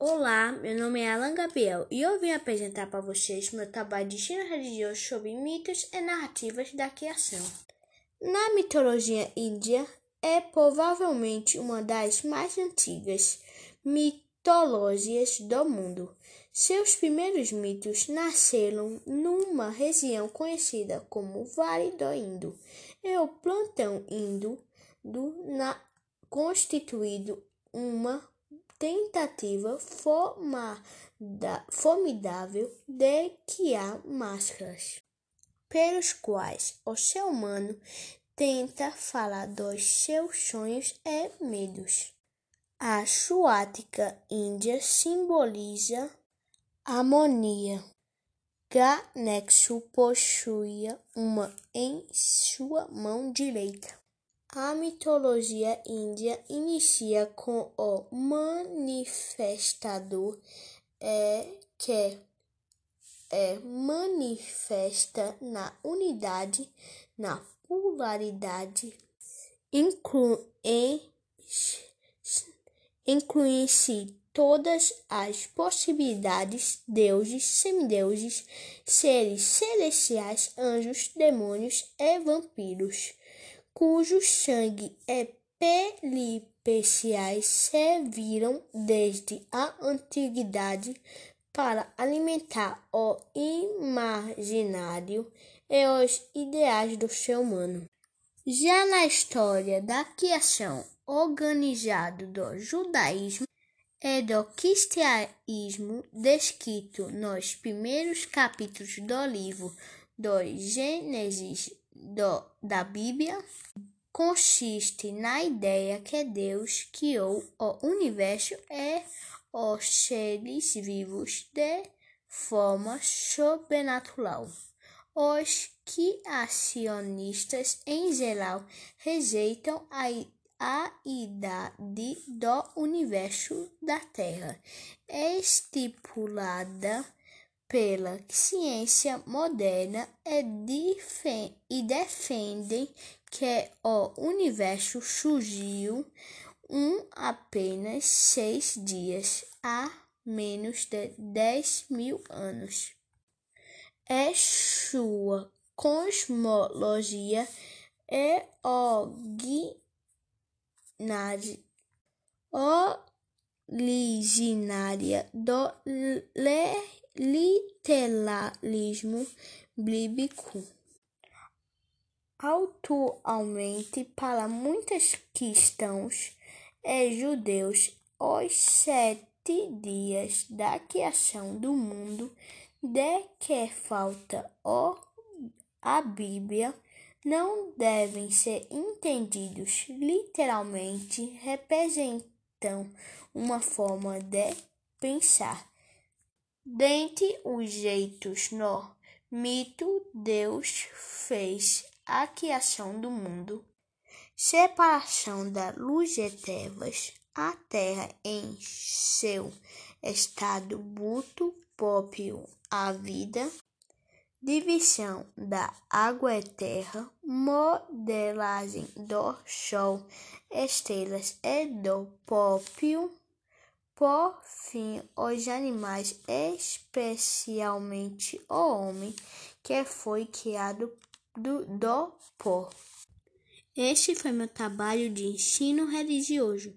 Olá, meu nome é Alan Gabriel e eu vim apresentar para vocês meu trabalho de ensino religioso sobre mitos e narrativas da criação. Na mitologia índia, é provavelmente uma das mais antigas mitologias do mundo. Seus primeiros mitos nasceram numa região conhecida como Vale do Indo, e o plantão indo do, na, constituído uma tentativa formidável de criar máscaras, pelos quais o ser humano tenta falar dos seus sonhos e medos. A suática índia simboliza harmonia. Ganexo possuía uma em sua mão direita. A mitologia índia inicia com o manifestador é, que é manifesta na unidade, na polaridade, inclui-se todas as possibilidades, deuses, semideuses, seres celestiais, anjos, demônios e vampiros cujo sangue e peripeciais serviram desde a antiguidade para alimentar o imaginário e os ideais do ser humano. Já na história da criação organizada do judaísmo e do cristianismo, descrito nos primeiros capítulos do livro do Gênesis do, da Bíblia consiste na ideia que Deus criou o universo e os seres vivos de forma sobrenatural. Os criacionistas, em geral, rejeitam a, a idade do universo da Terra, estipulada pela ciência moderna e defendem que o universo surgiu um apenas seis dias há menos de dez mil anos. É sua cosmologia é originária do literalismo bíblico. Atualmente, para muitos cristãos e judeus, os sete dias da criação do mundo de que falta a Bíblia não devem ser entendidos literalmente, representam uma forma de pensar Dentre os jeitos no mito, Deus fez a criação do mundo, separação da luz e trevas, a terra em seu estado bruto próprio à vida, divisão da água e terra, modelagem do sol, estrelas e do próprio por fim, os animais, especialmente o homem, que foi criado do, do pó. Este foi meu trabalho de ensino religioso.